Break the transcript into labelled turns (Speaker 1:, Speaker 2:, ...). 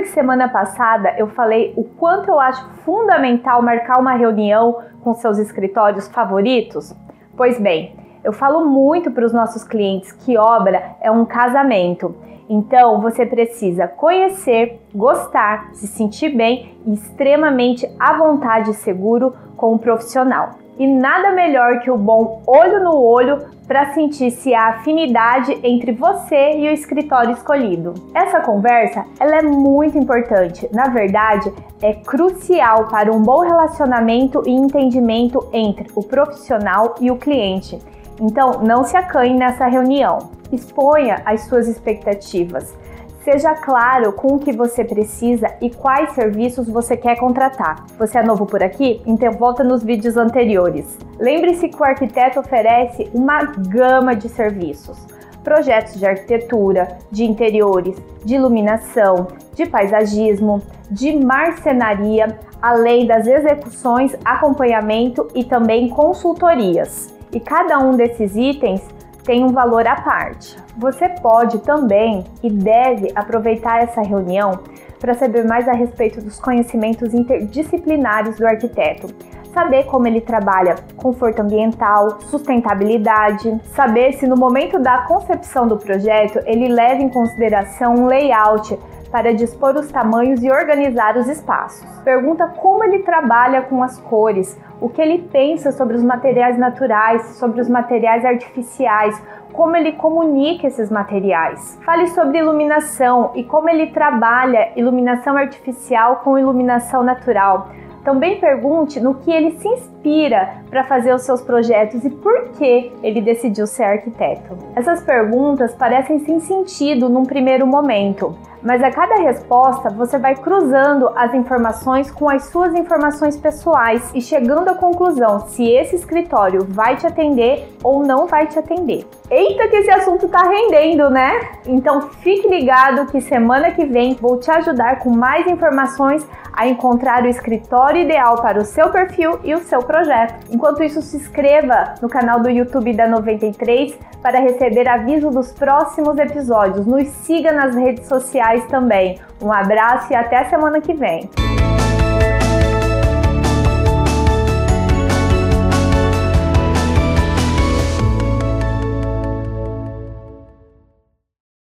Speaker 1: que semana passada eu falei o quanto eu acho fundamental marcar uma reunião com seus escritórios favoritos? Pois bem, eu falo muito para os nossos clientes que obra é um casamento. Então você precisa conhecer, gostar, se sentir bem e extremamente à vontade e seguro com o profissional. E nada melhor que o bom olho no olho para sentir se há afinidade entre você e o escritório escolhido. Essa conversa ela é muito importante, na verdade, é crucial para um bom relacionamento e entendimento entre o profissional e o cliente. Então, não se acanhe nessa reunião. Exponha as suas expectativas. Seja claro com o que você precisa e quais serviços você quer contratar. Você é novo por aqui? Então volta nos vídeos anteriores. Lembre-se que o arquiteto oferece uma gama de serviços. Projetos de arquitetura, de interiores, de iluminação, de paisagismo, de marcenaria, além das execuções, acompanhamento e também consultorias. E cada um desses itens tem um valor à parte. Você pode também e deve aproveitar essa reunião para saber mais a respeito dos conhecimentos interdisciplinares do arquiteto. Saber como ele trabalha conforto ambiental, sustentabilidade, saber se no momento da concepção do projeto ele leva em consideração um layout para dispor os tamanhos e organizar os espaços. Pergunta como ele trabalha com as cores, o que ele pensa sobre os materiais naturais, sobre os materiais artificiais, como ele comunica esses materiais. Fale sobre iluminação e como ele trabalha iluminação artificial com iluminação natural. Também pergunte no que ele se inspira para fazer os seus projetos e por que ele decidiu ser arquiteto. Essas perguntas parecem sem sentido num primeiro momento, mas a cada resposta você vai cruzando as informações com as suas informações pessoais e chegando à conclusão se esse escritório vai te atender ou não vai te atender. Eita, que esse assunto tá rendendo, né? Então fique ligado que semana que vem vou te ajudar com mais informações a encontrar o escritório ideal para o seu perfil e o seu projeto. Enquanto isso, se inscreva no canal do YouTube da 93 para receber aviso dos próximos episódios. Nos siga nas redes sociais também. Um abraço e até semana que vem.